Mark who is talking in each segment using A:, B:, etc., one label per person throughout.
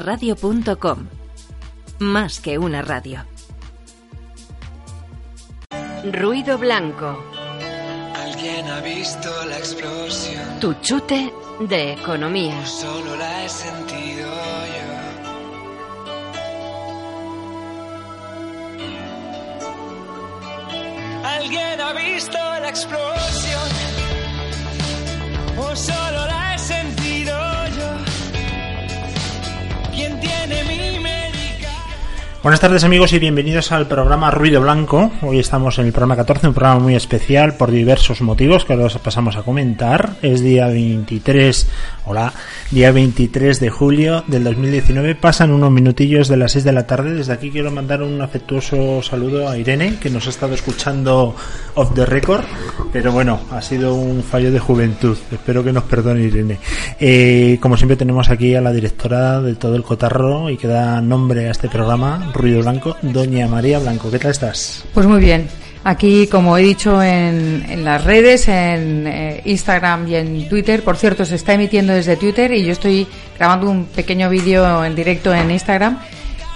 A: Radio.com. Más que una radio. Ruido blanco.
B: Alguien ha visto la explosión.
A: Tu chute de economía.
B: Solo la he sentido yo. Alguien ha visto la explosión. O solo la ¿Quién tiene mi?
C: Buenas tardes amigos y bienvenidos al programa Ruido Blanco. Hoy estamos en el programa 14, un programa muy especial por diversos motivos que ahora os pasamos a comentar. Es día 23, hola, día 23 de julio del 2019. Pasan unos minutillos de las 6 de la tarde. Desde aquí quiero mandar un afectuoso saludo a Irene, que nos ha estado escuchando off the record. Pero bueno, ha sido un fallo de juventud. Espero que nos perdone Irene. Eh, como siempre tenemos aquí a la directora de todo el cotarro y que da nombre a este programa, Ruido Blanco, Doña María Blanco. ¿Qué tal estás?
D: Pues muy bien. Aquí, como he dicho en, en las redes, en eh, Instagram y en Twitter, por cierto, se está emitiendo desde Twitter y yo estoy grabando un pequeño vídeo en directo en Instagram.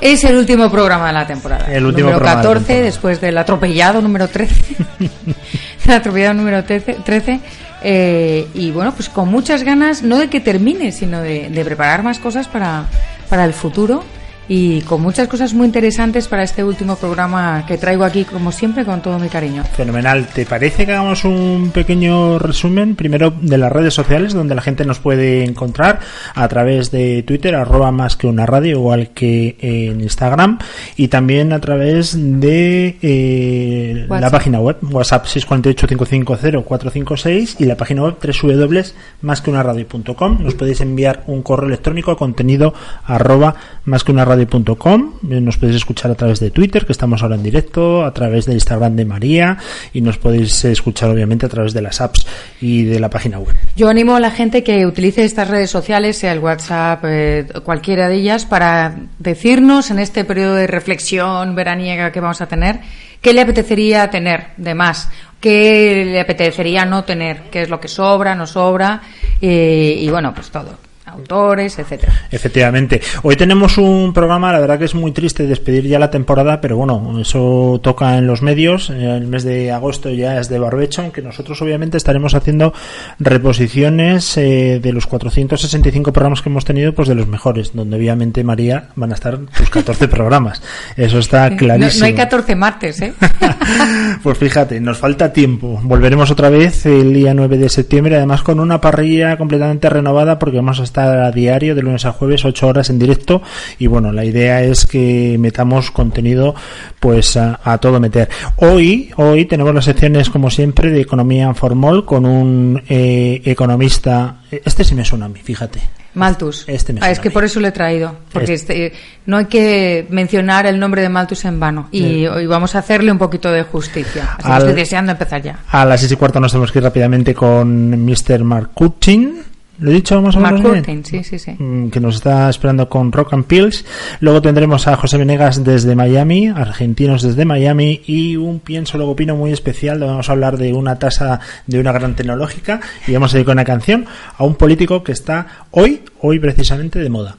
D: Es el último programa de la temporada.
C: El último
D: número
C: programa de la
D: 14,
C: temporada.
D: después del atropellado número 13. el atropellado número 13. 13. Eh, y bueno, pues con muchas ganas, no de que termine, sino de, de preparar más cosas para, para el futuro y con muchas cosas muy interesantes para este último programa que traigo aquí, como siempre, con todo mi cariño.
C: Fenomenal. ¿Te parece que hagamos un pequeño resumen primero de las redes sociales donde la gente nos puede encontrar a través de Twitter, arroba más que una radio, igual que en Instagram, y también a través de eh, la página web, WhatsApp 648-550-456 y la página web www.másqueunaradio.com. Nos podéis enviar un correo electrónico a contenido arroba másqueunaradio.com. Eh, Nos podéis escuchar a través de Twitter, que estamos ahora en directo, a través de Instagram de María y nos podéis escuchar obviamente a través de las apps y de la página web.
D: Yo animo a la gente que utilice estas redes sociales, sea el WhatsApp, eh, cualquiera de ellas, para decirnos en este periodo de reflexión veraniega que vamos a tener, qué le apetecería tener de más, qué le apetecería no tener, qué es lo que sobra, no sobra, eh, y bueno, pues todo, autores, etcétera.
C: Efectivamente. Hoy tenemos un programa, la verdad que es muy triste despedir ya la temporada, pero bueno, eso toca en los medios. Eh, El mes de agosto ya es de barbecho, aunque nosotros obviamente estaremos haciendo reposiciones eh, de los 465 programas que hemos tenido, pues de los mejores, donde obviamente María van a estar tus 14 programas. Eso está
D: No,
C: clarísimo.
D: no hay 14 martes, ¿eh?
C: Pues fíjate, nos falta tiempo. Volveremos otra vez el día 9 de septiembre, además con una parrilla completamente renovada porque vamos a estar a diario de lunes a jueves, 8 horas en directo y bueno, la idea es que metamos contenido pues a, a todo meter. Hoy, hoy tenemos las secciones como siempre de Economía Formol con un eh, economista, este sí me suena a mí, fíjate.
D: Malthus.
C: Este me
D: Ah, es que por eso lo he traído. Porque este, no hay que mencionar el nombre de Malthus en vano. Y hoy vamos a hacerle un poquito de justicia. Así que
C: Al-
D: estoy deseando empezar ya.
C: A las 6 y cuarto nos tenemos que ir rápidamente con Mr. Mark Kuchin. ¿Lo he dicho más o menos bien?
D: Curtin, sí, sí, sí.
C: Mm, que nos está esperando con Rock and Pills. Luego tendremos a José Venegas desde Miami, argentinos desde Miami y un pienso luego opino muy especial. donde Vamos a hablar de una tasa de una gran tecnológica y vamos a ir con una canción a un político que está hoy, hoy precisamente de moda.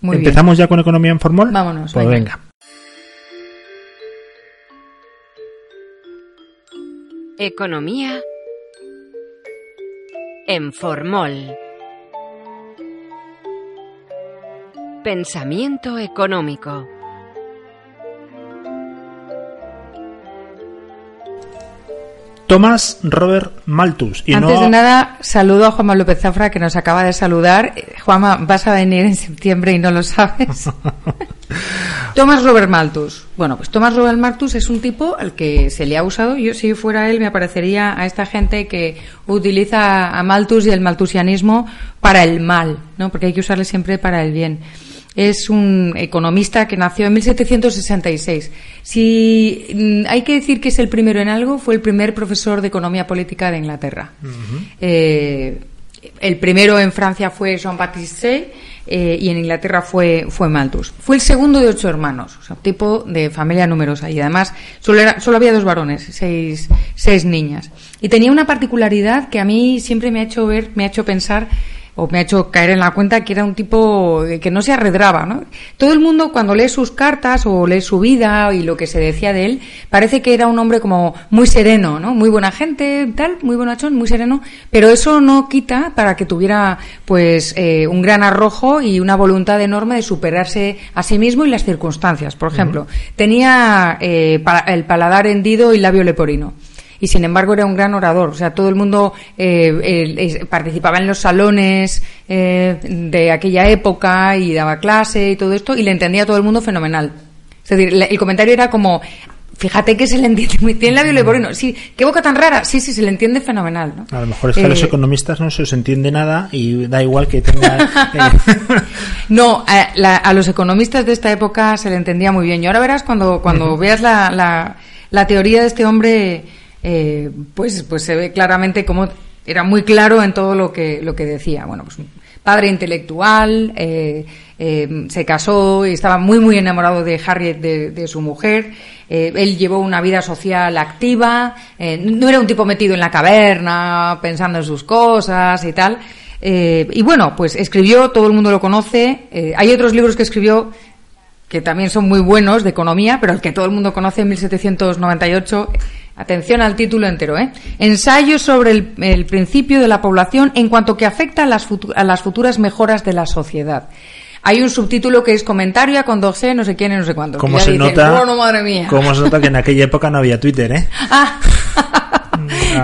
D: Muy bien.
C: ¿Empezamos ya con economía en formol?
D: Vámonos,
C: Pues
D: venga.
C: venga.
A: Economía en Formol. Pensamiento económico.
C: Tomás Robert Malthus. Y
D: Antes
C: no...
D: de nada, saludo a Juanma López Zafra que nos acaba de saludar. Eh, Juanma, vas a venir en septiembre y no lo sabes. Thomas Robert Malthus. Bueno, pues Thomas Robert Malthus es un tipo al que se le ha usado. Yo, si fuera él, me aparecería a esta gente que utiliza a Malthus y el malthusianismo para el mal, ¿no? Porque hay que usarle siempre para el bien. Es un economista que nació en 1766. Si mm, hay que decir que es el primero en algo, fue el primer profesor de economía política de Inglaterra. Eh, el primero en Francia fue Jean-Baptiste eh, y en Inglaterra fue, fue Malthus. Fue el segundo de ocho hermanos, o sea, tipo de familia numerosa. Y además solo, era- solo había dos varones, seis, seis niñas. Y tenía una particularidad que a mí siempre me ha hecho ver, me ha hecho pensar o me ha hecho caer en la cuenta que era un tipo que no se arredraba, ¿no? Todo el mundo cuando lee sus cartas o lee su vida y lo que se decía de él, parece que era un hombre como muy sereno, ¿no? Muy buena gente, tal, muy bonachón, muy sereno, pero eso no quita para que tuviera pues eh, un gran arrojo y una voluntad enorme de superarse a sí mismo y las circunstancias. Por ejemplo, tenía eh, el paladar hendido y labio leporino y sin embargo era un gran orador. O sea, todo el mundo eh, participaba en los salones eh, de aquella época y daba clase y todo esto y le entendía a todo el mundo fenomenal. Es decir, el comentario era como, fíjate que se le entiende muy bien la leporino. Sí, qué boca tan rara. Sí, sí, se le entiende fenomenal. ¿no?
C: A lo mejor es que a los eh, economistas no se os entiende nada y da igual que tenga.
D: no, a, los economistas de esta época se le entendía muy bien. Y ahora verás cuando, cuando veas la, la, la, teoría de este hombre eh, pues, pues se ve claramente cómo era muy claro en todo lo que, lo que decía. Bueno, pues padre intelectual, eh, eh, se casó y estaba muy, muy enamorado de Harriet, de, su mujer. él llevó una vida social activa, no era un tipo metido en la caverna, pensando en sus cosas y tal. y bueno, pues escribió, todo el mundo lo conoce. hay otros libros que escribió que también son muy buenos de economía, pero el que todo el mundo conoce en 1798 Atención al título entero, ¿eh? Ensayo sobre el, principio de la población en cuanto que afecta a las, a las futuras mejoras de la sociedad. Hay un subtítulo que es comentario a Condorcet, no sé quién y no sé cuándo.
C: ¿Cómo se, nota, ¿Cómo se nota que en aquella época no había Twitter, eh?
D: Ah.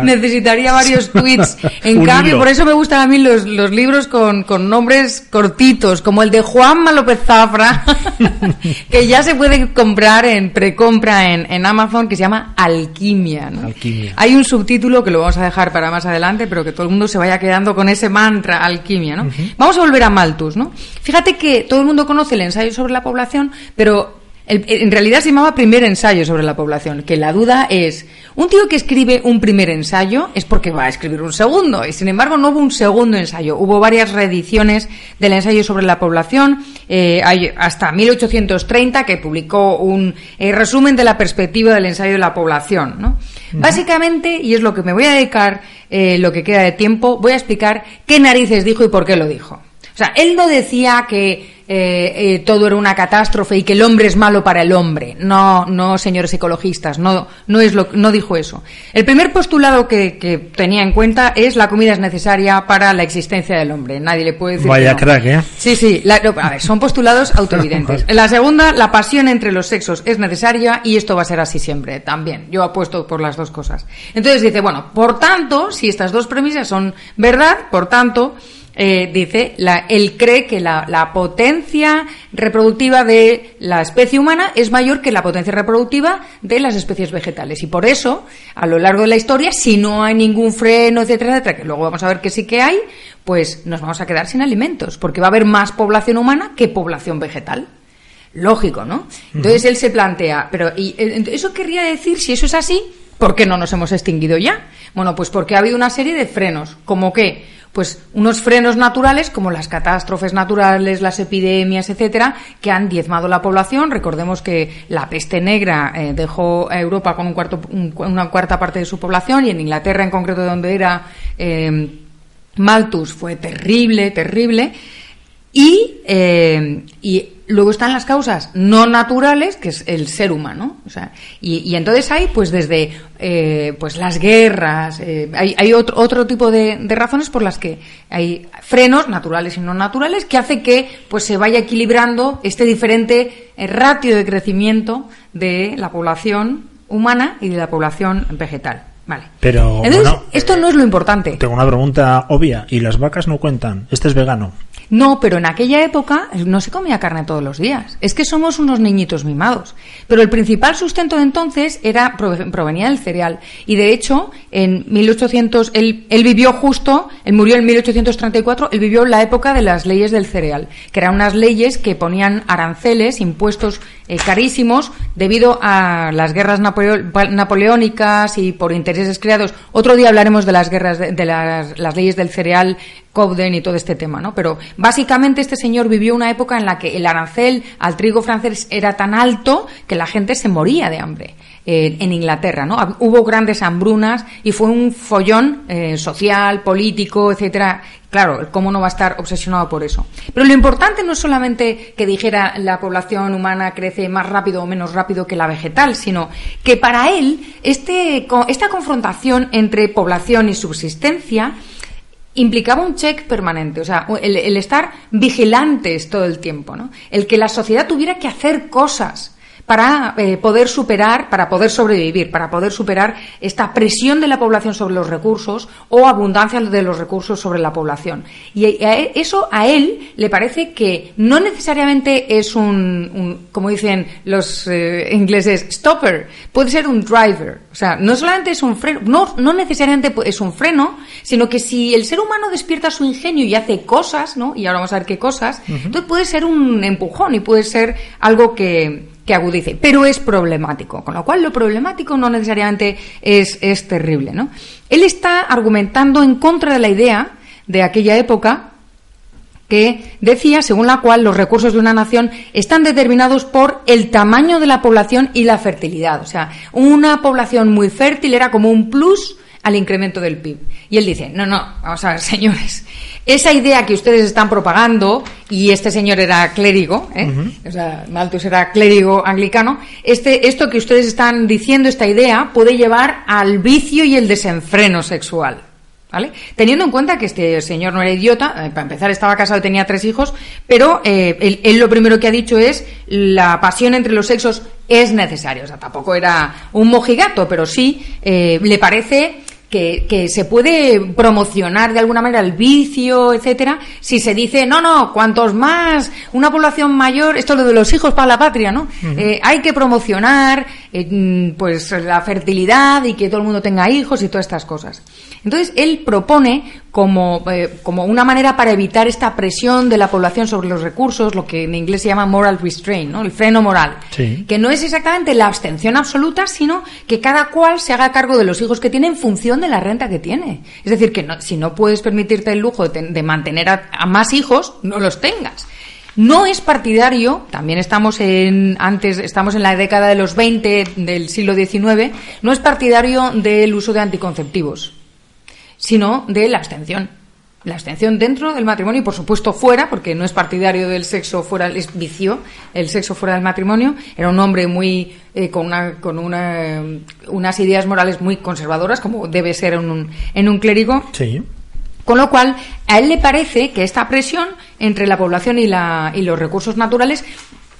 D: necesitaría varios tweets. En cambio, por eso me gustan a mí los, los libros con, con, nombres cortitos, como el de Juanma López Zafra, que ya se puede comprar en precompra en, en Amazon, que se llama Alquimia,
C: Alquimia.
D: Hay un subtítulo que lo vamos a dejar para más adelante, pero que todo el mundo se vaya quedando con ese mantra, Alquimia, ¿no? Vamos a volver a Malthus, ¿no? Fíjate que todo el mundo conoce el ensayo sobre la población, pero en realidad se llamaba primer ensayo sobre la población, que la duda es, un tío que escribe un primer ensayo es porque va a escribir un segundo, y sin embargo no hubo un segundo ensayo, hubo varias reediciones del ensayo sobre la población, eh, hay hasta 1830 que publicó un eh, resumen de la perspectiva del ensayo de la población. ¿no? Básicamente, y es lo que me voy a dedicar, eh, lo que queda de tiempo, voy a explicar qué narices dijo y por qué lo dijo. O sea, él no decía que eh, eh, todo era una catástrofe y que el hombre es malo para el hombre. No, no, señores ecologistas, no, no es lo, no dijo eso. El primer postulado que, que tenía en cuenta es la comida es necesaria para la existencia del hombre. Nadie le puede decir.
C: Vaya crack, ¿eh?
D: Sí, sí. a ver, son postulados autoevidentes. En la segunda, la pasión entre los sexos es necesaria y esto va a ser así siempre. También. Yo apuesto por las dos cosas. Entonces dice, bueno, por tanto, si estas dos premisas son verdad, por tanto, eh, dice, la, él cree que la, la, potencia reproductiva de la especie humana es mayor que la potencia reproductiva de las especies vegetales. Y por eso, a lo largo de la historia, si no hay ningún freno, etcétera, etcétera, que luego vamos a ver que sí que hay, pues nos vamos a quedar sin alimentos, porque va a haber más población humana que población vegetal. Lógico, ¿no? Entonces él se plantea, pero ¿y eh, eso querría decir, si eso es así, ¿por qué no nos hemos extinguido ya? Bueno, pues porque ha habido una serie de frenos, como que pues unos frenos naturales como las catástrofes naturales, las epidemias, etcétera, que han diezmado la población. Recordemos que la peste negra eh, dejó a Europa con un cuarto, una cuarta parte de su población y en Inglaterra, en concreto, donde era eh, Malthus, fue terrible, terrible. Y, eh, y luego están las causas no naturales, que es el ser humano. O sea, y, y entonces hay, pues desde eh, pues las guerras, eh, hay, hay otro, otro tipo de, de, razones por las que hay frenos naturales y no naturales que hace que pues se vaya equilibrando este diferente eh, ratio de crecimiento de la población humana y de la población vegetal. Vale.
C: Pero
D: esto no es lo importante.
C: Tengo una pregunta obvia. ¿Y las vacas no cuentan? Este es vegano.
D: No, pero en aquella época no se comía carne todos los días. Es que somos unos niñitos mimados. Pero el principal sustento de entonces era provenía del cereal. Y de hecho, en 1800, él, él vivió justo, él murió en 1834, él vivió la época de las leyes del cereal, que eran unas leyes que ponían aranceles, impuestos eh, carísimos, debido a las guerras napoleónicas y por intereses creados. Otro día hablaremos de las guerras, de, las, las leyes del cereal Cobden y todo este tema, ¿no? Pero básicamente este señor vivió una época en la que el arancel al trigo francés era tan alto que la gente se moría de hambre. Eh, en Inglaterra, ¿no? Hubo grandes hambrunas y fue un follón eh, social, político, etcétera. Claro, ¿cómo no va a estar obsesionado por eso? Pero lo importante no es solamente que dijera la población humana crece más rápido o menos rápido que la vegetal, sino que para él este, esta confrontación entre población y subsistencia implicaba un check permanente, o sea, el, el estar vigilantes todo el tiempo, ¿no? El que la sociedad tuviera que hacer cosas para eh, poder superar, para poder sobrevivir, para poder superar esta presión de la población sobre los recursos o abundancia de los recursos sobre la población. Y a- e- eso a él le parece que no necesariamente es un, un- como dicen los eh, ingleses, stopper, puede ser un driver. O sea, no solamente es un freno, no, no necesariamente es un freno, sino que si el ser humano despierta su ingenio y hace cosas, ¿no? Y ahora vamos a ver qué cosas, entonces puede ser un empujón y puede ser algo que, que agudice, pero es problemático, con lo cual lo problemático no necesariamente es, es terrible, ¿no? Él está argumentando en contra de la idea de aquella época que decía, según la cual los recursos de una nación están determinados por el tamaño de la población y la fertilidad. O sea, una población muy fértil era como un plus al incremento del PIB. Y él dice, no, no, vamos a ver, señores, esa idea que ustedes están propagando, y este señor era clérigo, ¿eh? o sea, Malthus era clérigo anglicano, este, esto que ustedes están diciendo, esta idea, puede llevar al vicio y el desenfreno sexual. ¿Vale? Teniendo en cuenta que este señor no era idiota, eh, para empezar estaba casado y tenía tres hijos, pero eh, él, él lo primero que ha dicho es la pasión entre los sexos es necesaria. O sea, tampoco era un mojigato, pero sí eh, le parece que, que se puede promocionar de alguna manera el vicio, etcétera, si se dice, no, no, cuantos más, una población mayor, esto es lo de los hijos para la patria, ¿no? Eh, hay que promocionar, eh, pues, la fertilidad y que todo el mundo tenga hijos y todas estas cosas. Entonces, él propone como, eh, como una manera para evitar esta presión de la población sobre los recursos, lo que en inglés se llama moral restraint, ¿no? El freno moral.
C: Sí.
D: Que no es exactamente la abstención absoluta, sino que cada cual se haga cargo de los hijos que tiene en función de la renta que tiene. Es decir, que no- si no puedes permitirte el lujo de mantener a, a más hijos, no los tengas. No es partidario, también estamos en antes estamos en la década de los 20 del siglo XIX, no es partidario del uso de anticonceptivos, sino de la abstención. La abstención dentro del matrimonio y por supuesto fuera, porque no es partidario del sexo fuera, es vicio el sexo fuera del matrimonio. Era un hombre muy eh, con, una, con una, unas ideas morales muy conservadoras, como debe ser en un, en un clérigo.
C: Sí.
D: Con lo cual, a él le parece que esta presión entre la población y, la, y los recursos naturales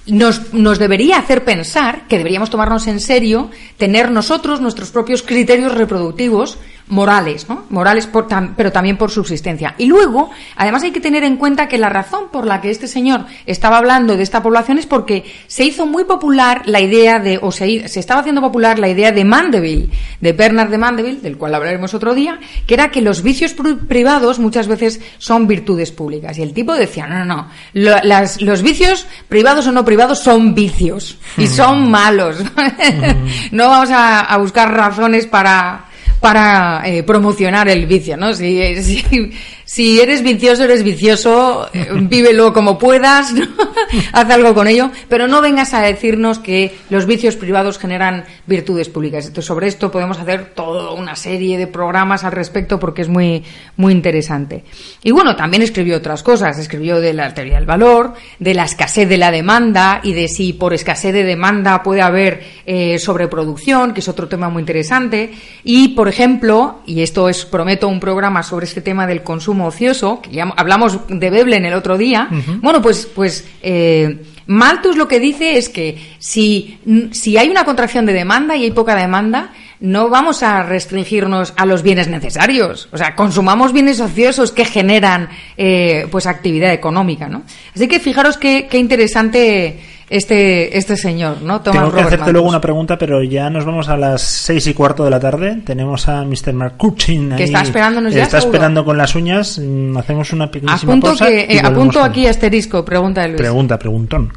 D: nos, nos debería hacer pensar que deberíamos tomarnos en serio, tener nosotros nuestros propios criterios reproductivos morales, ¿no? Morales, por tam- pero también por subsistencia. Y luego, además hay que tener en cuenta que la razón por la que este señor estaba hablando de esta población es porque se hizo muy popular la idea de, o se, se estaba haciendo popular la idea de Mandeville, de Bernard de Mandeville, del cual hablaremos otro día, que era que los vicios privados muchas veces son virtudes públicas. Y el tipo decía, no, no, no, lo- las- los vicios privados o no privados son vicios y son malos. no vamos a, a buscar razones para para eh, promocionar el vicio, ¿no? Si, eh, si, si eres vicioso, eres vicioso, eh, vívelo como puedas, haz algo con ello, pero no vengas a decirnos que los vicios privados generan virtudes públicas. Entonces, sobre esto podemos hacer toda una serie de programas al respecto porque es muy, muy interesante. Y bueno, también escribió otras cosas. Escribió de la teoría del valor, de la escasez de la demanda y de si por escasez de demanda puede haber eh, sobreproducción, que es otro tema muy interesante. Y, por ejemplo, y esto es, prometo, un programa sobre este tema del consumo ocioso, que ya hablamos de Veblen el otro día. Bueno, pues, pues, eh, Malthus lo que dice es que si, si hay una contracción de demanda y hay poca demanda, no vamos a restringirnos a los bienes necesarios. O sea, consumamos bienes ociosos que generan eh, pues actividad económica, ¿no? Así que fijaros qué, qué interesante este, este señor, ¿no? Thomas
C: Tengo que
D: Robert
C: hacerte luego una pregunta, pero ya nos vamos a las seis y cuarto de la tarde. Tenemos a Mr. McCutcheon
D: Que está esperándonos ya,
C: Está
D: seguro.
C: esperando con las uñas. Mm, Hacemos una pequeñísima
D: Apunto,
C: pausa.
D: que, eh, apunto aquí asterisco, pregunta de Luis.
C: Pregunta, preguntón.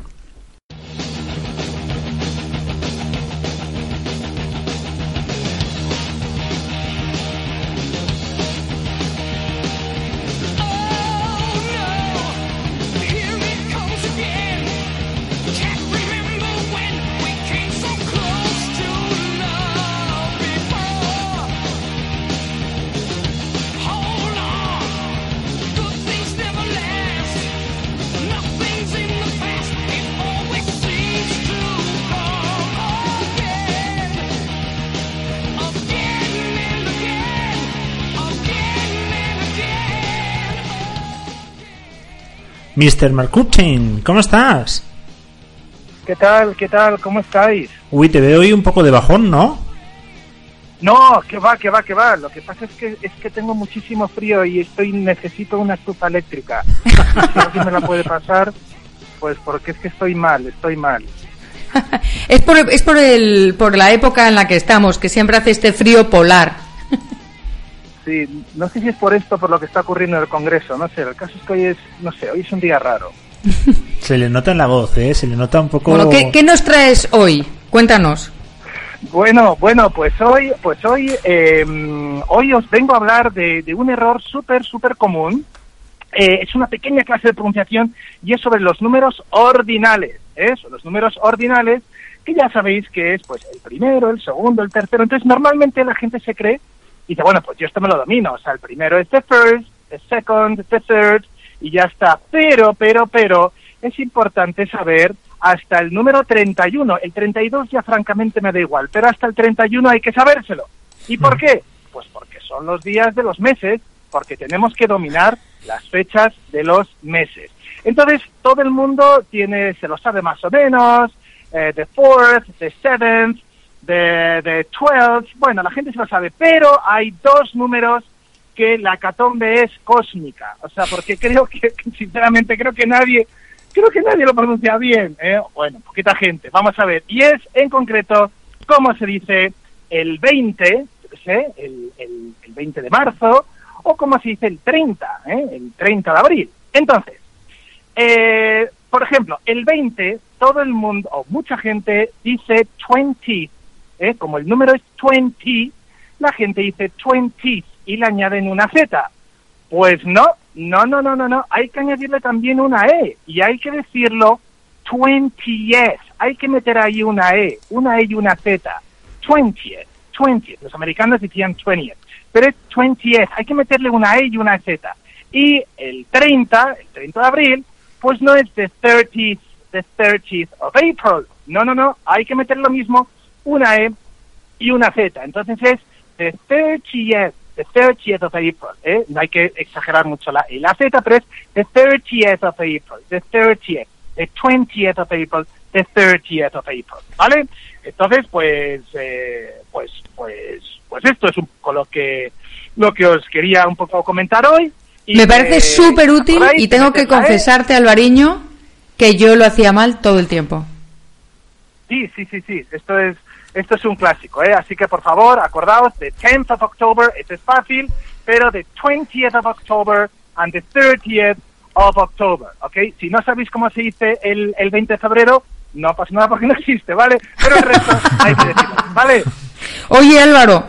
C: Mr. Marcuchin, ¿cómo estás?
E: ¿Qué tal? ¿Qué tal? ¿Cómo estáis?
C: Uy, te veo hoy un poco de bajón, ¿no?
E: No, que va, que va, que va. Lo que pasa es que es que tengo muchísimo frío y estoy necesito una estufa eléctrica. si alguien me la puede pasar, pues porque es que estoy mal, estoy mal.
D: es por, es por, el, por la época en la que estamos, que siempre hace este frío polar.
E: Sí, no sé si es por esto, por lo que está ocurriendo en el Congreso, no sé. El caso es que hoy es, no sé, hoy es un día raro.
C: Se le nota en la voz, ¿eh? Se le nota un poco...
D: Bueno, ¿qué, qué nos traes hoy? Cuéntanos.
E: Bueno, bueno, pues hoy, pues hoy, eh, hoy os vengo a hablar de, de un error súper, súper común. Eh, es una pequeña clase de pronunciación y es sobre los números ordinales. ¿eh? Son los números ordinales que ya sabéis que es pues el primero, el segundo, el tercero. Entonces normalmente la gente se cree y dice, bueno, pues yo esto me lo domino. O sea, el primero es the first, the second, the third y ya está. Pero, pero, pero, es importante saber hasta el número 31. El 32 ya francamente me da igual, pero hasta el 31 hay que sabérselo. ¿Y por qué? Pues porque son los días de los meses, porque tenemos que dominar las fechas de los meses. Entonces, todo el mundo tiene, se lo sabe más o menos, eh, the fourth, the seventh, the, the twelfth, bueno, la gente se lo sabe, pero hay dos números que la catombe es cósmica, o sea, porque creo que, sinceramente, creo que nadie creo que nadie lo pronuncia bien, ¿eh? Bueno, poquita gente. Vamos a ver. Y es, en concreto, cómo se dice el 20, ¿sí? el, el, el 20 de marzo, o cómo se dice el 30, ¿eh? el 30 de abril. Entonces, eh, por ejemplo, el 20, todo el mundo, o mucha gente, dice 20, ¿eh? como el número es 20, la gente dice 20 y le añaden una Z. Pues no, no, no, no, no, no. Hay que añadirle también una E y hay que decirlo 20th. Hay que meter ahí una E, una E y una Z. 20th, 20th. Los americanos decían 20th, pero es 20th. Hay que meterle una E y una Z. Y el 30, el 30 de abril, pues no es the 30th, the 30th of April. No, no, no. Hay que meter lo mismo, una E y una Z. Entonces es the 30th the 30th of April, ¿eh? No hay que exagerar mucho la, la Z, pero es the 30th of April, the 30th, the 20th of April, the 30th of April, ¿vale? Entonces, pues, eh, pues, pues, pues esto es un poco lo que, lo que os quería un poco comentar hoy. Y
D: Me parece
E: que-
D: súper útil
E: ¿acordáis
D: y tengo que
E: E?
D: confesarte, Alvariño, que yo lo hacía mal todo el tiempo.
E: Sí, sí, sí, sí. Esto es, esto es un clásico, ¿eh? Así que por favor, acordaos, the 10th of October, esto es fácil, pero the 20th of October and the 30th of October, ¿ok? Si no sabéis cómo se dice el, el 20 de febrero, no pasa nada porque no existe, ¿vale? Pero el resto hay que decirlo, ¿vale?
D: Oye, Álvaro,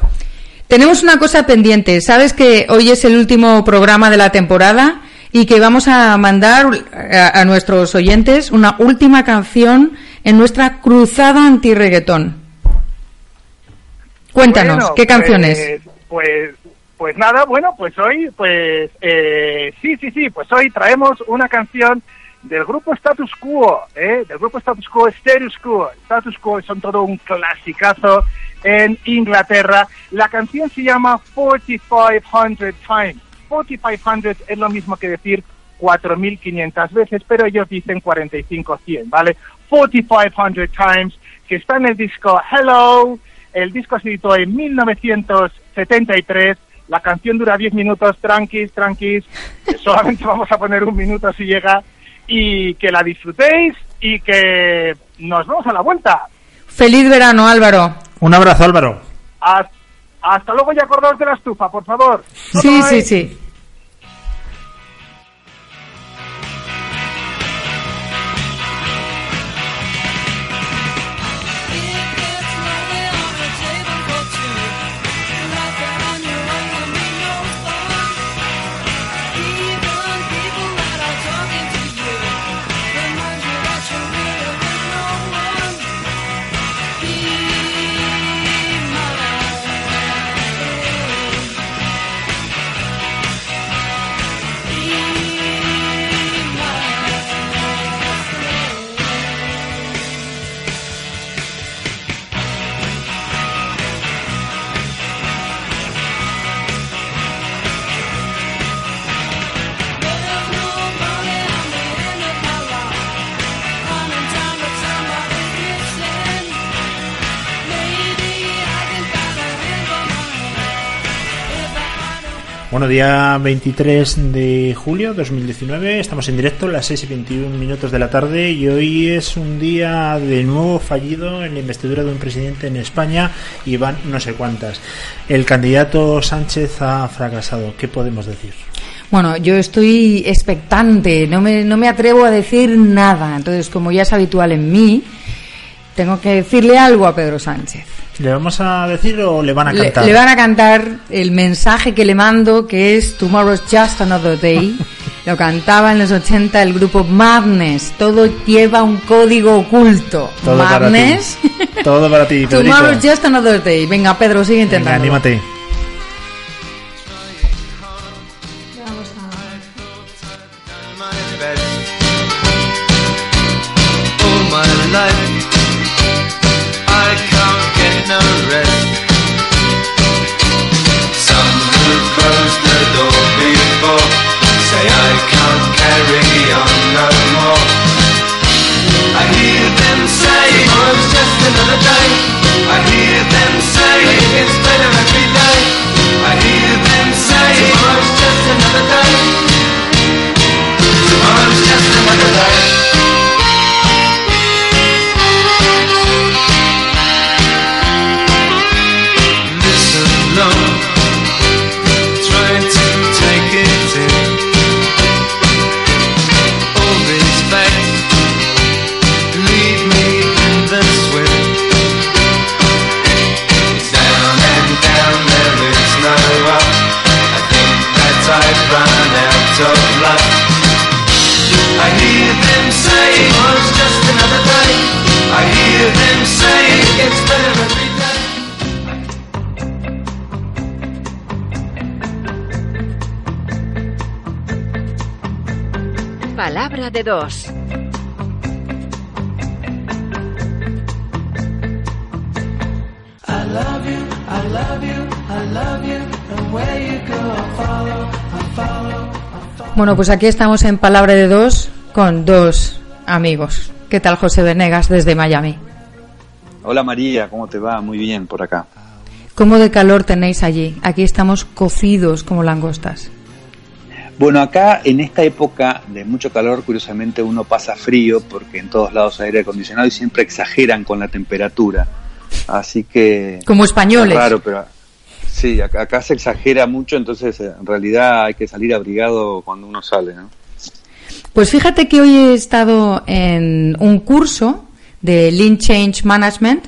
D: tenemos una cosa pendiente. Sabes que hoy es el último programa de la temporada y que vamos a mandar a, a nuestros oyentes una última canción en nuestra cruzada anti-reggaetón. Cuéntanos,
E: Bueno,
D: ¿qué canciones?
E: Pues, pues, pues nada, bueno, pues hoy, pues, eh, sí, sí, sí, pues hoy traemos una canción del grupo Status Quo, ¿eh? del grupo Status Quo, Status Quo. Status Quo son todo un clasicazo en Inglaterra. La canción se llama 4500 Times. 4500 es lo mismo que decir 4500 veces, pero ellos dicen 4500, ¿vale? 4500 Times, que está en el disco Hello. El disco se editó en 1973. La canción dura 10 minutos, tranquis, tranquis. Solamente vamos a poner un minuto si llega. Y que la disfrutéis y que nos vemos a la vuelta.
D: Feliz verano, Álvaro.
C: Un abrazo, Álvaro.
E: Hasta, hasta luego y acordaos de la estufa, por favor.
D: Sí, sí,
E: Bye.
D: sí.
C: Bueno, día 23 de julio 2019, estamos en directo, las 6 y 21 minutos de la tarde y hoy es un día de nuevo fallido en la investidura de un presidente en España y van no sé cuántas. El candidato Sánchez ha fracasado. ¿Qué podemos decir?
D: Bueno, yo estoy expectante, no me, no me atrevo a decir nada. Entonces, como ya es habitual en mí, tengo que decirle algo a Pedro Sánchez.
C: ¿Le vamos a decir o le van a cantar?
D: Le, van a cantar el mensaje que le mando, que es Tomorrow's Just Another Day. Lo cantaba en los 80 el grupo Madness. Todo lleva un código oculto.
C: Todo
D: Madness.
C: Para ti. Todo para ti.
D: Tomorrow's Just Another Day. Venga, Pedro, sigue intentando.
C: anímate.
D: Bueno, pues aquí estamos en Palabra de Dos con dos amigos. ¿Qué tal, José Venegas, desde Miami?
F: Hola María, ¿cómo te va? Muy bien por acá.
D: ¿Cómo de calor tenéis allí? Aquí estamos cocidos como langostas.
F: Bueno, acá en esta época de mucho calor, curiosamente uno pasa frío porque en todos lados hay aire acondicionado y siempre exageran con la temperatura. Así que...
D: Como españoles.
F: Claro, pero sí, acá, acá, se exagera mucho, entonces en realidad hay que salir abrigado cuando uno sale, ¿no?
D: Pues fíjate que hoy he estado en un curso de Lean Change Management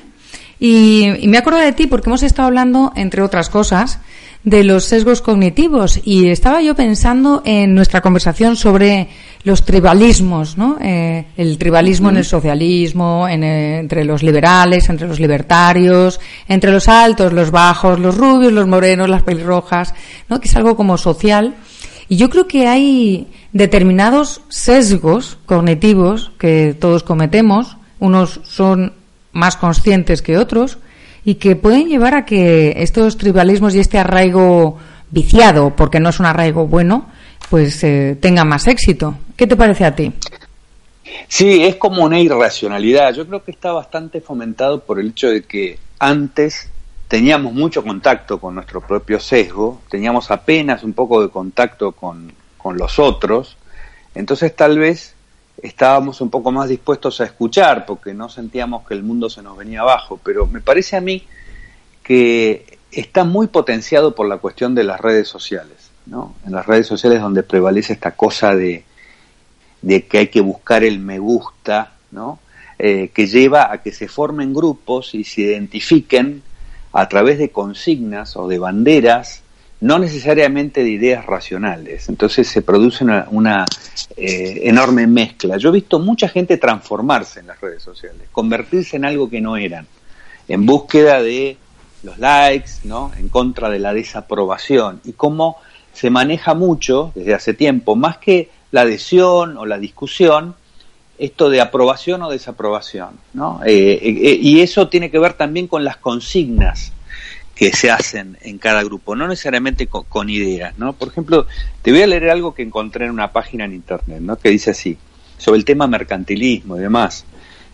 D: y, y me acuerdo de ti porque hemos estado hablando, entre otras cosas, de los sesgos cognitivos y estaba yo pensando en nuestra conversación sobre los tribalismos, ¿no? Eh, el tribalismo en el socialismo, en, eh, entre los liberales, entre los libertarios, entre los altos, los bajos, los rubios, los morenos, las pelirrojas, ¿no? Que es algo como social. Y yo creo que hay determinados sesgos cognitivos que todos cometemos, unos son más conscientes que otros, y que pueden llevar a que estos tribalismos y este arraigo viciado, porque no es un arraigo bueno, pues eh, tenga más éxito. ¿Qué te parece a ti?
F: Sí, es como una irracionalidad. Yo creo que está bastante fomentado por el hecho de que antes teníamos mucho contacto con nuestro propio sesgo, teníamos apenas un poco de contacto con, con los otros, entonces tal vez estábamos un poco más dispuestos a escuchar porque no sentíamos que el mundo se nos venía abajo, pero me parece a mí que está muy potenciado por la cuestión de las redes sociales, ¿no? En las redes sociales donde prevalece esta cosa de, de que hay que buscar el me gusta, ¿no? Eh, que lleva a que se formen grupos y se identifiquen a través de consignas o de banderas no necesariamente de ideas racionales. Entonces se produce una, eh, enorme mezcla. Yo he visto mucha gente transformarse en las redes sociales, convertirse en algo que no eran, en búsqueda de los likes, ¿no? en contra de la desaprobación, y cómo se maneja mucho desde hace tiempo, más que la adhesión o la discusión, esto de aprobación o desaprobación. ¿no? Eh, eh, y eso tiene que ver también con las consignas que se hacen en cada grupo, no necesariamente con, ideas, ¿no? Por ejemplo, te voy a leer algo que encontré en una página en internet, ¿no? Que dice así, sobre el tema mercantilismo y demás.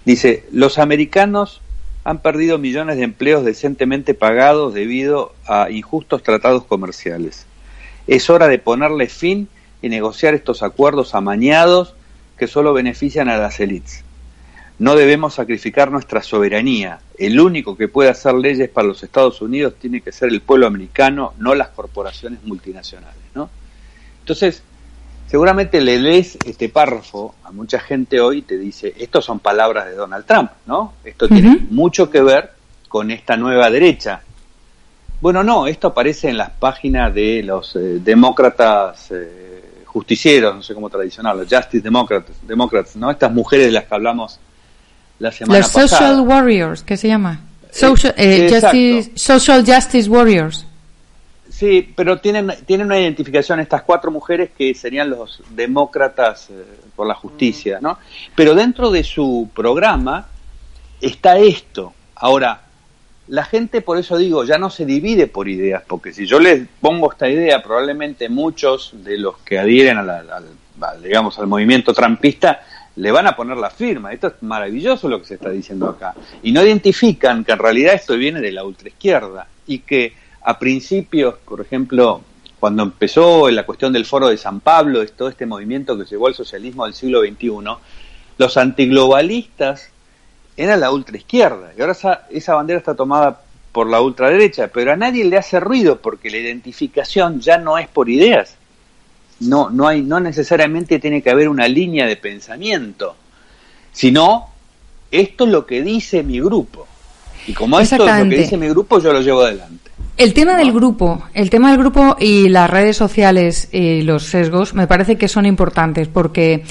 F: Dice, los americanos han perdido millones de empleos decentemente pagados debido a injustos tratados comerciales. Es hora de ponerle fin y negociar estos acuerdos amañados que solo benefician a las élites. No debemos sacrificar nuestra soberanía. El único que puede hacer leyes para los Estados Unidos tiene que ser el pueblo americano, no las corporaciones multinacionales. ¿no? Entonces, seguramente le lees este párrafo a mucha gente hoy y te dice, estos son palabras de Donald Trump, ¿no? Esto tiene mucho que ver con esta nueva derecha. Bueno, no, esto aparece en las páginas de los eh, demócratas eh, justicieros, no sé cómo tradicional, los Justice Democrats, Democrats, ¿no? Estas mujeres de las que hablamos la semana
D: Los Social Warriors, ¿qué se llama? Social, eh, justice, social Justice Warriors.
F: Sí, pero tienen, tienen una identificación estas cuatro mujeres que serían los demócratas eh, por la justicia, ¿no? Pero dentro de su programa está esto. Ahora, la gente, por eso digo, ya no se divide por ideas, porque si yo les pongo esta idea, probablemente muchos de los que adhieren al, digamos, al movimiento trampista le van a poner la firma. Esto es maravilloso lo que se está diciendo acá. Y no identifican que en realidad esto viene de la ultraizquierda y que a principios, por ejemplo, cuando empezó la cuestión del foro de San Pablo, todo este movimiento que llevó al socialismo del siglo XXI, los antiglobalistas eran la ultraizquierda. Y ahora esa bandera está tomada por la ultraderecha, pero a nadie le hace ruido porque la identificación ya no es por ideas, no, no, hay, no necesariamente tiene que haber una línea de pensamiento, sino esto es lo que dice mi grupo. Y como esto es lo que dice mi grupo, yo lo llevo adelante.
D: El tema del grupo, el tema del grupo y las redes sociales y los sesgos me parece que son importantes porque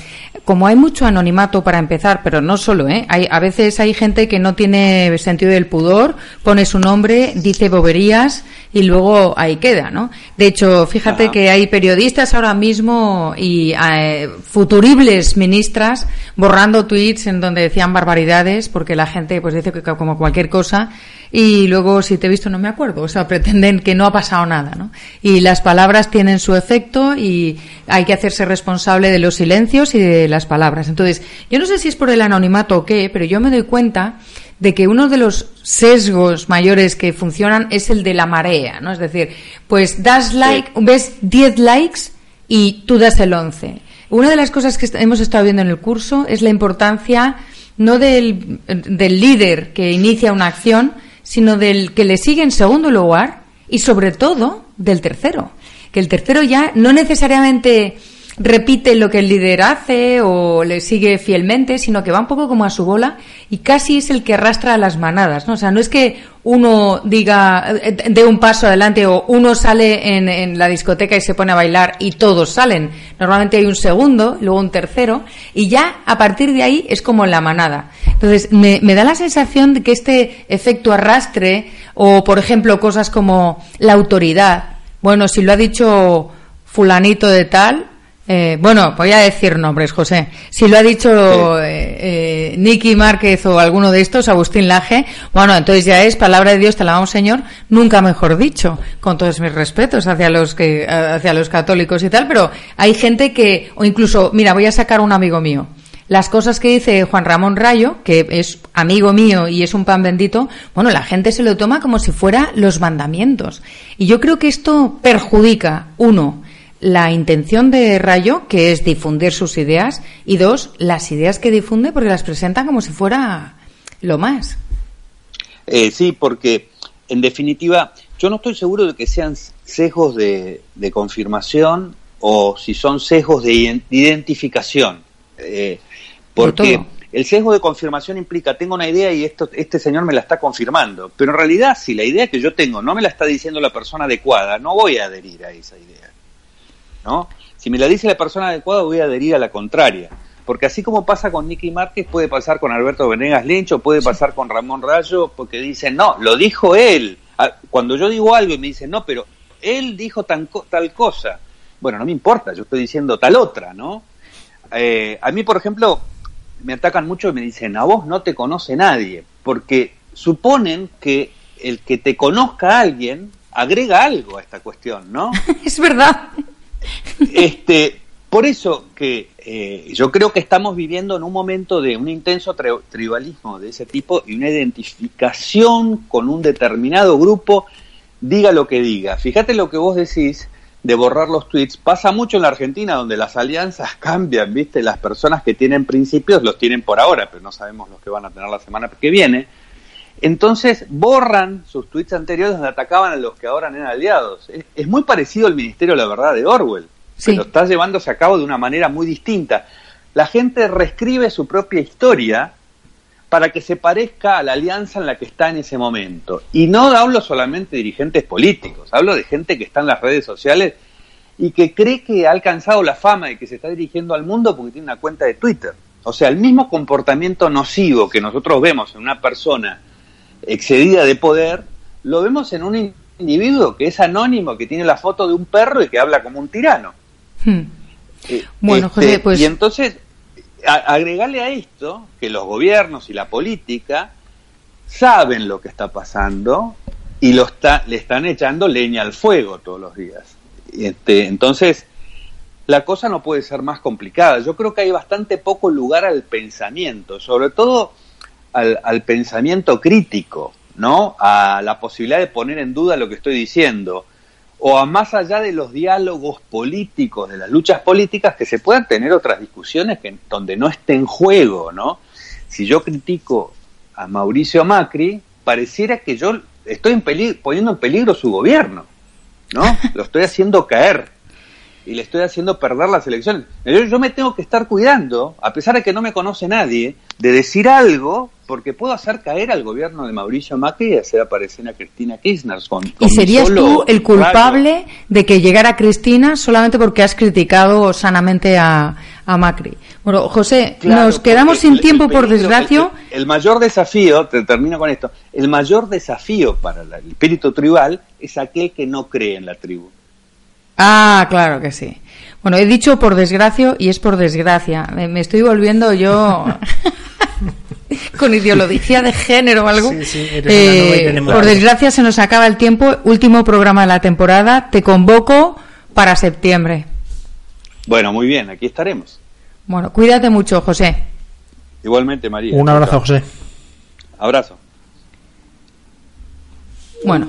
D: como hay mucho anonimato para empezar, pero no solo, ¿eh? Hay, a veces hay gente que no tiene sentido del pudor, pone su nombre, dice boberías y luego ahí queda, ¿no? De hecho, fíjate que hay periodistas ahora mismo y eh, futuribles ministras borrando tweets en donde decían barbaridades porque la gente pues dice que como cualquier cosa y luego si te he visto no me acuerdo, o sea, pretenden que no ha pasado nada, ¿no? Y las palabras tienen su efecto y hay que hacerse responsable de los silencios y de las palabras. Entonces, yo no sé si es por el anonimato o qué, pero yo me doy cuenta de que uno de los sesgos mayores que funcionan es el de la marea, ¿no? Es decir, pues das like, ves 10 likes y tú das el 11. Una de las cosas que hemos estado viendo en el curso es la importancia no del, del líder que inicia una acción, sino del que le sigue en segundo lugar y sobre todo del tercero. Que el tercero ya no necesariamente repite lo que el líder hace o le sigue fielmente, sino que va un poco como a su bola y casi es el que arrastra a las manadas, ¿no? O sea, no es que uno diga, eh, dé un paso adelante o uno sale en, la discoteca y se pone a bailar y todos salen. Normalmente hay un segundo, luego un tercero y ya a partir de ahí es como la manada. Entonces, me da la sensación de que este efecto arrastre o, por ejemplo, cosas como la autoridad, bueno, si lo ha dicho fulanito de tal, eh, bueno, voy a decir nombres, José. Si lo ha dicho eh, eh, Nicky Márquez o alguno de estos, Agustín Laje, bueno, entonces ya es palabra de Dios, te la vamos, Señor, nunca mejor dicho, con todos mis respetos hacia los que, hacia los católicos y tal, pero hay gente que, o incluso, mira, voy a sacar un amigo mío. Las cosas que dice Juan Ramón Rayo, que es amigo mío y es un pan bendito, bueno, la gente se lo toma como si fuera los mandamientos. Y yo creo que esto perjudica, uno, la intención de Rayo, que es difundir sus ideas, y dos, las ideas que difunde porque las presenta como si fuera lo más.
F: Eh, sí, porque en definitiva yo no estoy seguro de que sean sesgos de, confirmación o si son sesgos de identificación. Eh, porque el sesgo de confirmación implica, tengo una idea y esto, este señor me la está confirmando. Pero en realidad, si la idea que yo tengo no me la está diciendo la persona adecuada, no voy a adherir a esa idea. ¿No? Si me la dice la persona adecuada, voy a adherir a la contraria. Porque así como pasa con Nicky Márquez, puede pasar con Alberto Venegas Lencho, puede pasar con Ramón Rayo, porque dicen, no, lo dijo él. Ah, cuando yo digo algo y me dicen, no, pero él dijo tal cosa. Bueno, no me importa, yo estoy diciendo tal otra, ¿no? Eh, a mí, por ejemplo, me atacan mucho y me dicen, a vos no te conoce nadie, porque suponen que el que te conozca a alguien agrega algo a esta cuestión, ¿no?
D: es verdad.
F: Este, por eso que eh, yo creo que estamos viviendo en un momento de un intenso tribalismo de ese tipo y una identificación con un determinado grupo, diga lo que diga. Fíjate lo que vos decís de borrar los tweets. Pasa mucho en la Argentina donde las alianzas cambian, ¿viste? Las personas que tienen principios los tienen por ahora, pero no sabemos los que van a tener la semana que viene. Entonces borran sus tweets anteriores donde atacaban a los que ahora eran aliados. Es, es muy parecido al Ministerio de la Verdad de Orwell,
D: Sí.
F: pero está llevándose a cabo de una manera muy distinta. La gente reescribe su propia historia para que se parezca a la alianza en la que está en ese momento. Y no hablo solamente de dirigentes políticos, hablo de gente que está en las redes sociales y que cree que ha alcanzado la fama y que se está dirigiendo al mundo porque tiene una cuenta de Twitter. O sea, el mismo comportamiento nocivo que nosotros vemos en una persona excedida de poder, lo vemos en un individuo que es anónimo, que tiene la foto de un perro y que habla como un tirano.
D: Hmm.
F: Eh,
D: Bueno,
F: este,
D: José, pues-
F: Y entonces, a- agregarle a esto que los gobiernos y la política saben lo que está pasando y lo está, le están echando leña al fuego todos los días. Este, entonces, la cosa no puede ser más complicada. Yo creo que hay bastante poco lugar al pensamiento, sobre todo al, al pensamiento crítico, ¿no? A la posibilidad de poner en duda lo que estoy diciendo, o a más allá de los diálogos políticos, de las luchas políticas, que se puedan tener otras discusiones que, donde no esté en juego, ¿no? Si yo critico a Mauricio Macri, pareciera que yo estoy en poniendo en peligro su gobierno, ¿no? Lo estoy haciendo caer y le estoy haciendo perder las elecciones. Yo, yo me tengo que estar cuidando, a pesar de que no me conoce nadie, de decir algo porque puedo hacer caer al gobierno de Mauricio Macri y hacer aparecer a Cristina Kirchner. Con, con
D: Y serías tú el culpable de que llegara Cristina solamente porque has criticado sanamente a, a Macri. Bueno, José,
F: Claro,
D: nos quedamos sin
F: el-
D: tiempo
F: el
D: por desgracia.
F: El, el mayor desafío, te termino con esto, el mayor desafío para el espíritu tribal es aquel que no cree en la tribu.
D: Ah, claro que sí. Bueno, he dicho por desgracia y es por desgracia. Me, estoy volviendo yo con ideología de género o algo.
C: Sí, sí,
D: Eh, por desgracia se nos acaba el tiempo. Último programa de la temporada. Te convoco para septiembre.
F: Bueno, muy bien, aquí estaremos.
D: Bueno, cuídate mucho, José.
F: Igualmente, María.
C: Un abrazo. José.
F: Abrazo.
D: Bueno,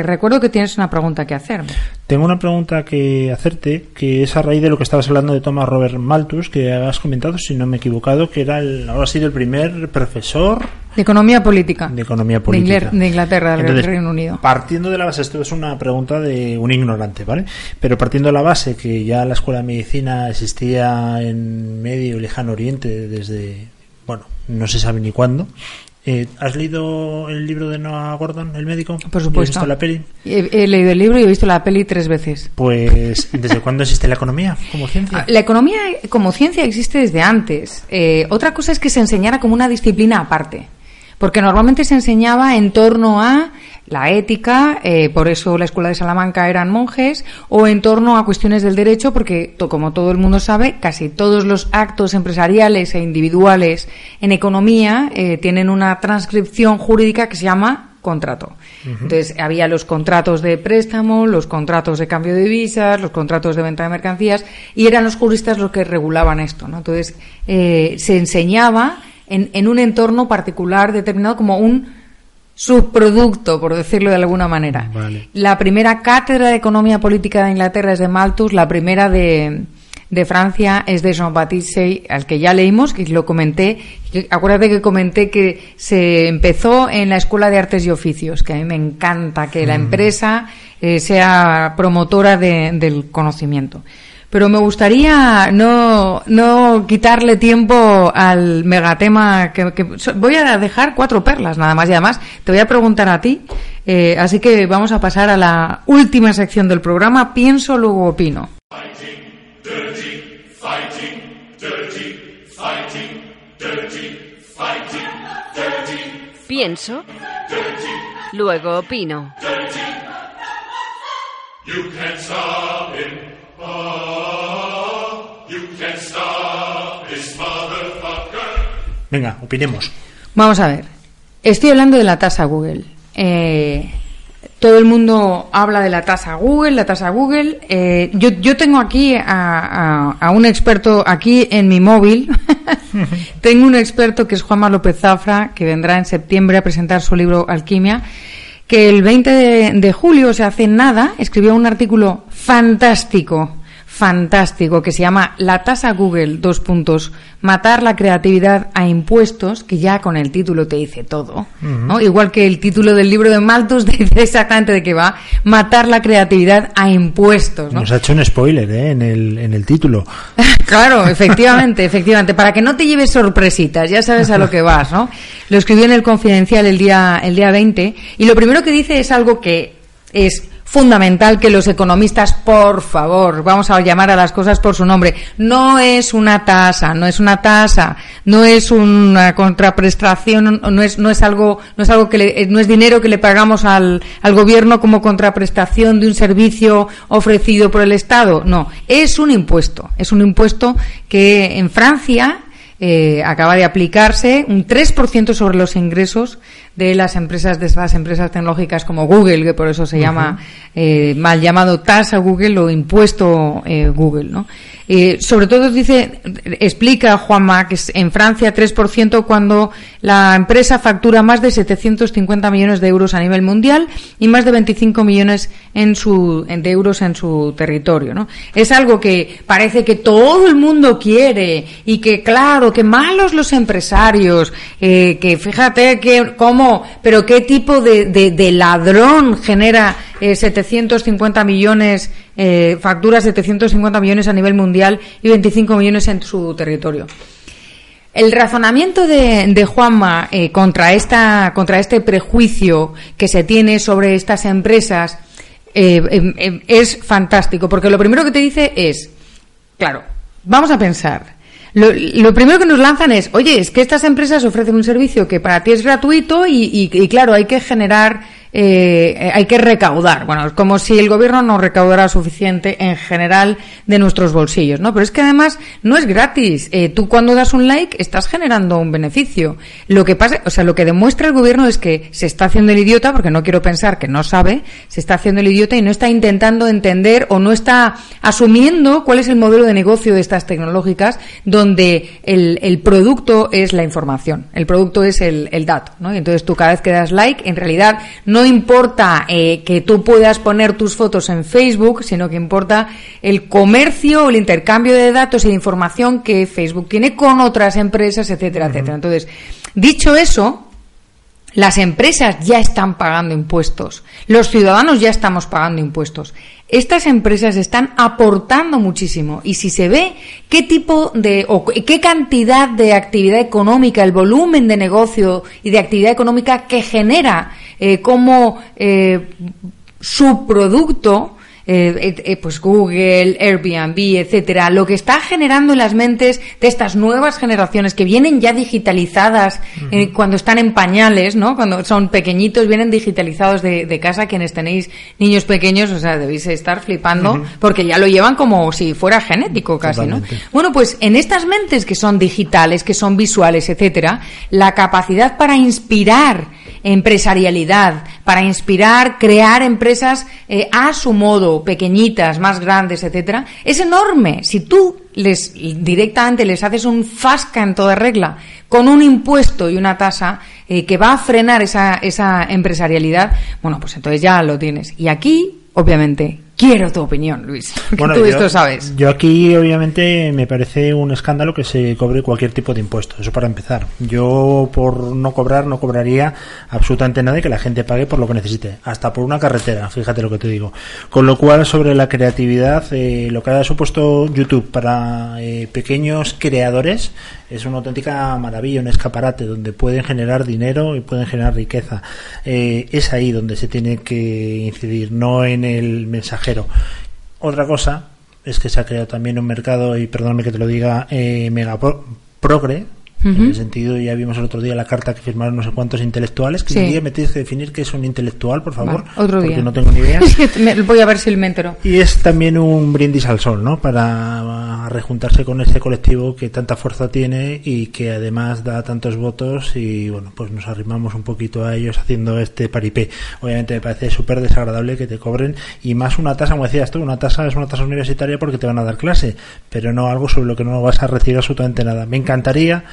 D: te recuerdo que tienes una pregunta que hacerme.
C: Tengo una pregunta que hacerte, que es a raíz de lo que estabas hablando de Thomas Robert Malthus, que has comentado, si no me he equivocado, que era el, ahora ha sido el primer profesor
D: De economía política.
C: de economía política.
D: De Inglaterra, del
C: Entonces,
D: Reino Unido.
C: Partiendo de la base, esto es una pregunta de un ignorante, ¿vale? Pero partiendo de la base que ya la escuela de medicina existía en Medio y Lejano Oriente desde, bueno, no se sabe ni cuándo. Eh, ¿Has leído el libro de Noah Gordon, el médico?
D: Por
C: ¿Y
D: supuesto.
C: ¿Has visto la peli?
D: He, he leído el libro y he visto la peli tres veces.
C: Pues, ¿desde cuándo existe la economía como ciencia?
D: Ah, La economía como ciencia existe desde antes. Eh, otra cosa es que se enseñara como una disciplina aparte. Porque normalmente se enseñaba en torno a la ética, eh, por eso la escuela de Salamanca eran monjes, o en torno a cuestiones del derecho, porque to- como todo el mundo sabe, casi todos los actos empresariales e individuales en economía eh, tienen una transcripción jurídica que se llama contrato. Entonces, había los contratos de préstamo, los contratos de cambio de divisas, los contratos de venta de mercancías, y eran los juristas los que regulaban esto. ¿no? Entonces, eh, se enseñaba en, en un entorno particular determinado como un subproducto, por decirlo de alguna manera.
C: Vale.
D: La primera cátedra de economía política de Inglaterra es de Malthus, la primera de, de Francia es de Jean-Baptiste, al que ya leímos, que lo comenté. Acuérdate que comenté que se empezó en la Escuela de Artes y Oficios, que a mí me encanta que la empresa eh, sea promotora de- del conocimiento. Pero me gustaría no, no quitarle tiempo al megatema que, que voy a dejar cuatro perlas nada más y además te voy a preguntar a ti, eh, así que vamos a pasar a la última sección del programa, pienso luego opino.
A: Pienso. Luego opino.
B: You.
C: Venga, opinemos.
D: Vamos a ver, estoy hablando de la tasa Google. Eh, todo el mundo habla de la tasa Google, la tasa Google. Eh, yo, yo tengo aquí a, un experto aquí en mi móvil. tengo un experto que es Juanma López Zafra, que vendrá en septiembre a presentar su libro Alquimia, que el 20 de, de julio, o sea, hace nada, escribió un artículo fantástico fantástico que se llama La tasa Google, dos puntos, matar la creatividad a impuestos, que ya con el título te dice todo, ¿no? Igual que el título del libro de Malthus dice exactamente de qué va, matar la creatividad a impuestos, ¿no?
C: Nos ha hecho un spoiler ¿eh? en, el, en el título.
D: claro, efectivamente, efectivamente, para que no te lleves sorpresitas, ya sabes a lo que vas, ¿no? Lo escribió en el Confidencial el día, el día 20, y lo primero que dice es algo que es fundamental que los economistas, por favor, vamos a llamar a las cosas por su nombre. No es una tasa, no es una tasa, no es una contraprestación, no es, no es algo, no es algo que le, no es dinero que le pagamos al, al gobierno como contraprestación de un servicio ofrecido por el Estado. No, es un impuesto. Es un impuesto que en Francia eh, acaba de aplicarse un 3% sobre los ingresos de las empresas de estas empresas tecnológicas como Google, que por eso se llama eh, mal llamado tasa Google o impuesto eh, Google, ¿no? Eh, sobre todo dice, explica Juanma que en Francia 3% cuando la empresa factura más de 750 millones de euros a nivel mundial y más de 25 millones en su, de euros en su territorio. ¿no? Es algo que parece que todo el mundo quiere y que, claro, que malos los empresarios, eh, que fíjate que cómo, pero qué tipo de, ladrón genera eh, 750 millones, eh, factura 750 millones a nivel mundial y 25 millones en su territorio. El razonamiento de, de Juanma eh, contra, esta, contra este prejuicio que se tiene sobre estas empresas eh, em, em, es fantástico, porque lo primero que te dice es, claro, vamos a pensar, lo, lo, primero que nos lanzan es, oye, es que estas empresas ofrecen un servicio que para ti es gratuito y, y, y claro, hay que generar eh, hay que recaudar. Bueno, es como si el gobierno no recaudara suficiente en general de nuestros bolsillos, ¿no? Pero es que además no es gratis. Eh, tú cuando das un like estás generando un beneficio. Lo que pasa, o sea, lo que demuestra el gobierno es que se está haciendo el idiota, porque no quiero pensar que no sabe, se está haciendo el idiota y no está intentando entender o no está asumiendo cuál es el modelo de negocio de estas tecnológicas donde el, producto es la información, el producto es el, el dato, ¿no? Y entonces tú cada vez que das like, en realidad no no importa eh, que tú puedas poner tus fotos en Facebook, sino que importa el comercio, el intercambio de datos y de información que Facebook tiene con otras empresas, etcétera, etcétera. Entonces, dicho eso, las empresas ya están pagando impuestos, los ciudadanos ya estamos pagando impuestos. Estas empresas están aportando muchísimo y si se ve qué tipo de o qué cantidad de actividad económica, el volumen de negocio y de actividad económica que genera eh, como eh, subproducto eh, eh, pues Google, Airbnb, etcétera, lo que está generando en las mentes de estas nuevas generaciones que vienen ya digitalizadas cuando están en pañales, ¿no? Cuando son pequeñitos, vienen digitalizados de, de, casa. Quienes tenéis niños pequeños, o sea, debéis estar flipando porque ya lo llevan como si fuera genético casi, Totalmente. ¿no? Bueno, pues en estas mentes que son digitales, que son visuales, etcétera, la capacidad para inspirar empresarialidad, para inspirar, crear empresas eh, a su modo, pequeñitas, más grandes, etcétera, es enorme. Si tú les directamente les haces un fasca en toda regla con un impuesto y una tasa eh, que va a frenar esa, esa empresarialidad, bueno, pues entonces ya lo tienes. Y aquí, obviamente, Quiero tu opinión, Luis. Bueno, tú yo, esto sabes.
C: Yo aquí, obviamente, me parece un escándalo que se cobre cualquier tipo de impuesto. Eso para empezar. Yo, por no cobrar, no cobraría absolutamente nada y que la gente pague por lo que necesite. Hasta por una carretera, fíjate lo que te digo. Con lo cual, sobre la creatividad, eh, lo que ha supuesto YouTube para eh, pequeños creadores es una auténtica maravilla, un escaparate donde pueden generar dinero y pueden generar riqueza. Eh, es ahí donde se tiene que incidir, no en el mensajero. Otra cosa es que se ha creado también un mercado, y perdóname que te lo diga, eh, mega pro progre, Uh -huh. En el sentido, ya vimos el otro día la carta que firmaron no sé cuántos intelectuales, que sí. un día me tienes que definir qué es un intelectual, por favor.
D: Vale, otro
C: porque
D: día.
C: no tengo ni idea.
D: Voy a ver si me entero.
C: Y es también un brindis al sol, ¿no? Para rejuntarse con este colectivo que tanta fuerza tiene y que además da tantos votos y bueno, pues nos arrimamos un poquito a ellos haciendo este paripé. Obviamente me parece súper desagradable que te cobren y más una tasa, como decías tú, una tasa es una tasa universitaria porque te van a dar clase, pero no algo sobre lo que no vas a recibir absolutamente nada. Me encantaría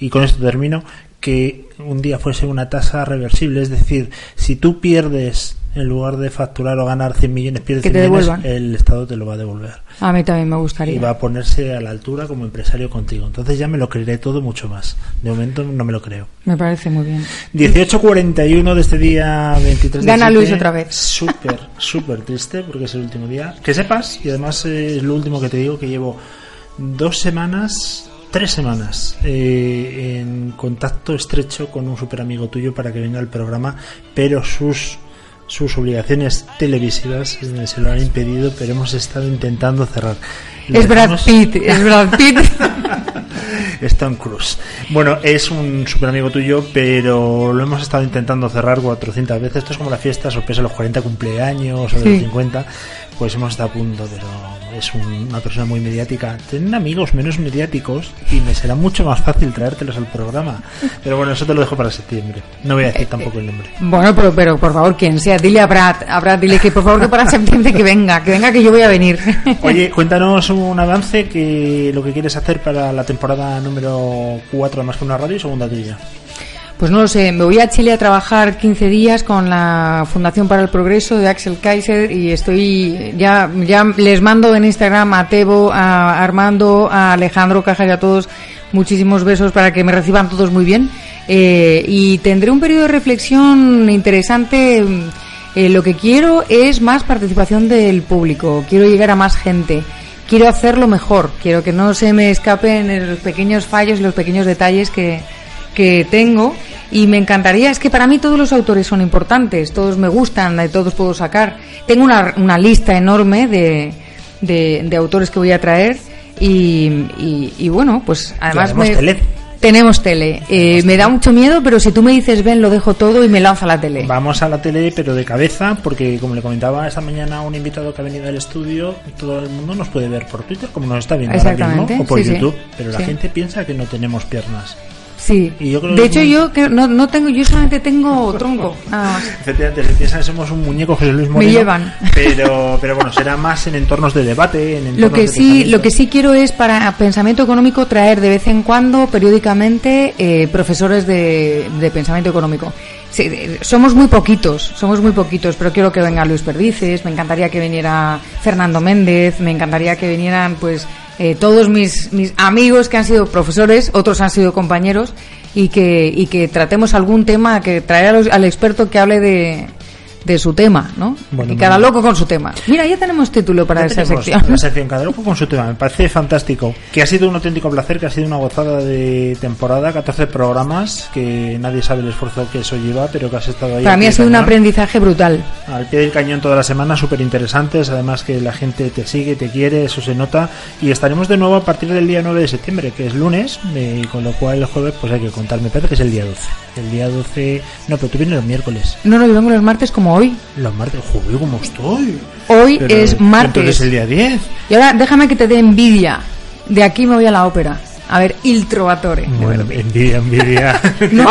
C: y con esto termino, que un día fuese una tasa reversible, es decir, si tú pierdes en lugar de facturar o ganar 100 millones, pierdes
D: Que
C: 100
D: te
C: millones, el Estado te lo va a devolver.
D: A mí también me
C: Y
D: gustaría.
C: va a ponerse a la altura como empresario contigo. Entonces ya me lo creeré todo mucho más. De momento no me lo creo.
D: Me parece muy bien.
C: 18.41 de este día 23 de
D: Gana. Luis otra vez.
C: Súper, súper triste porque es el último día. Que sepas, y además es lo último que te digo, que llevo dos semanas, tres semanas eh, en contacto estrecho con un super amigo tuyo para que venga al programa, pero sus sus obligaciones televisivas se lo han impedido, pero hemos estado intentando cerrar.
D: Es Brad Pitt, es Brad Pitt.
C: Stone Cruise. Bueno, es un super amigo tuyo, pero lo hemos estado intentando cerrar 400 veces. Esto es como la fiesta sorpresa los 40 cumpleaños o
D: Sí.
C: los 50. Pues hemos estado a punto, pero es un- una persona muy mediática. Tienen amigos menos mediáticos y me será mucho más fácil traértelos al programa. Pero bueno, eso te lo dejo para septiembre. No voy a decir tampoco el nombre.
D: Bueno, pero, pero por favor, quien sea, dile a Brad, a Brad, dile que por favor que para septiembre que venga, que venga que yo voy a venir.
C: Oye, cuéntanos un avance que lo que quieres hacer para la temporada número 4 de Más que una radio y segunda tuya.
D: Pues no lo sé, me voy a Chile a trabajar 15 días con la Fundación para el Progreso de Axel Kaiser y estoy, ya, ya les mando en Instagram a Tebo, a Armando, a Alejandro Cajas y a todos muchísimos besos para que me reciban todos muy bien. Eh, y tendré un periodo de reflexión interesante. Eh, lo que quiero es más participación del público, quiero llegar a más gente. Quiero hacerlo mejor, quiero que no se me escapen los pequeños fallos y los pequeños detalles que, que tengo y me encantaría, es que para mí todos los autores son importantes, todos me gustan, de todos puedo sacar. Tengo una, una lista enorme de, de, de autores que voy a traer y, y, y bueno, pues además
C: tenemos
D: me-
C: tele.
D: tenemos tele. Eh, me da mucho miedo, pero si tú me dices ven, lo dejo todo y me lanzo a la tele.
C: Vamos a la tele, pero de cabeza, porque como le comentaba esta mañana un invitado que ha venido al estudio, todo el mundo nos puede ver por Twitter, como nos está viendo ahora mismo, o por
D: sí, sí.
C: YouTube, pero la
D: Sí.
C: gente piensa que no tenemos piernas.
D: Sí.
C: Y yo creo
D: de
C: que
D: hecho,
C: muy-
D: yo que no, no tengo, yo solamente tengo tronco, más.
C: Efectivamente, se piensan que somos un muñeco José Luis Moreno.
D: llevan.
C: Pero, pero bueno, será más en entornos de debate. En
D: Lo
C: entornos
D: que
C: de
D: sí, lo que sí quiero es para pensamiento económico traer de vez en cuando, periódicamente, eh, profesores de, de pensamiento económico. Sí, somos muy poquitos, somos muy poquitos, pero quiero que venga Luis Perdices, me encantaría que viniera Fernando Méndez, me encantaría que vinieran, pues, eh, todos mis, mis amigos que han sido profesores, otros han sido compañeros, y que, y que tratemos algún tema, que traer a los- al experto que hable de, de su tema, ¿no?
C: Bueno,
D: y cada loco con su tema. Mira, ya tenemos título para esa sección.
C: La sección cada loco con su tema. Me parece fantástico. Que ha sido un auténtico placer, que ha sido una gozada de temporada, 14 programas, que nadie sabe el esfuerzo que eso lleva, pero que has estado ahí.
D: Para mí ha sido un aprendizaje brutal.
C: Al pie del cañón toda la semana, súper interesantes. Además, que la gente te sigue, te quiere, eso se nota. Y estaremos de nuevo a partir del día 9 de septiembre, que es lunes, eh, con lo cual el jueves, pues hay que contar. Me parece que es el día 12. El día 12. No, pero tú vienes los miércoles.
D: No, no, yo vengo los martes como hoy.
C: Los martes. Joder, ¿cómo estoy?
D: Hoy
C: Pero
D: es
C: Entonces
D: martes.
C: el día 10.
D: Y ahora déjame que te dé envidia. De aquí me voy a la ópera. A ver, Il Trovatore.
C: Bueno, envidia, envidia.
D: No,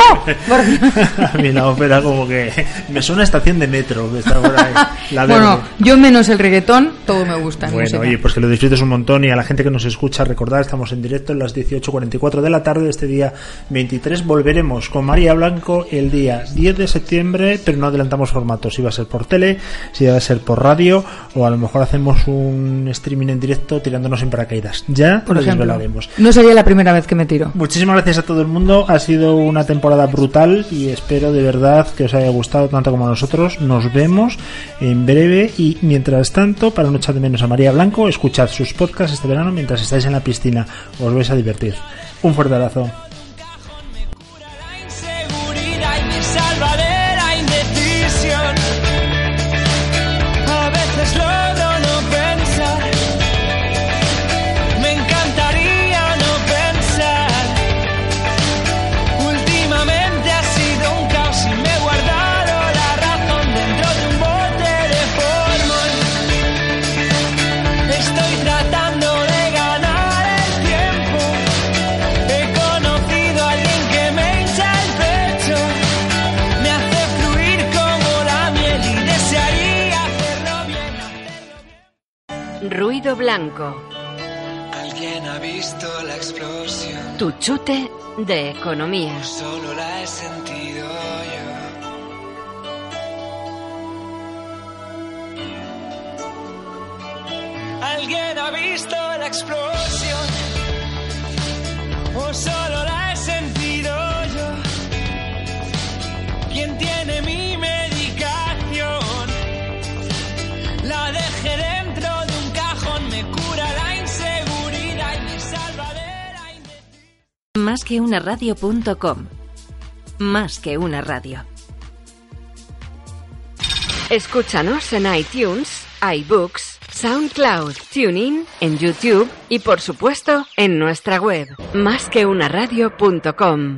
D: por.
C: A mí la ópera como que me suena a estación de metro que está por ahí. La
D: bueno, yo menos el reggaetón, todo me gusta. en
C: Bueno,
D: música.
C: oye, pues que lo disfrutes un montón y a la gente que nos escucha, recordad, estamos en directo en las 18.44 de la tarde de este día 23. Volveremos con María Blanco el día 10 de septiembre, pero no adelantamos formatos. Si va a ser por tele, si va a ser por radio o a lo mejor hacemos un streaming en directo tirándonos en paracaídas. Ya
D: por
C: lo
D: ejemplo.
C: desvelaremos.
D: No sería la primera vez que me tiro.
C: Muchísimas gracias a todo el mundo. Ha sido una temporada brutal y espero de verdad que os haya gustado tanto como a nosotros. Nos vemos en breve y mientras tanto, para no echar de menos a María Blanco, escuchad sus podcasts este verano mientras estáis en la piscina. Os vais a divertir. Un fuerte abrazo.
B: Alguien ha visto la explosión.
A: Tu chute de economía.
B: Solo la he sentido yo. Alguien ha visto la explosión.
G: Más que una radio.com. Más que una radio.
A: Escúchanos en iTunes, iBooks, SoundCloud, TuneIn, en YouTube y por supuesto en nuestra web, másqueunaradio.com.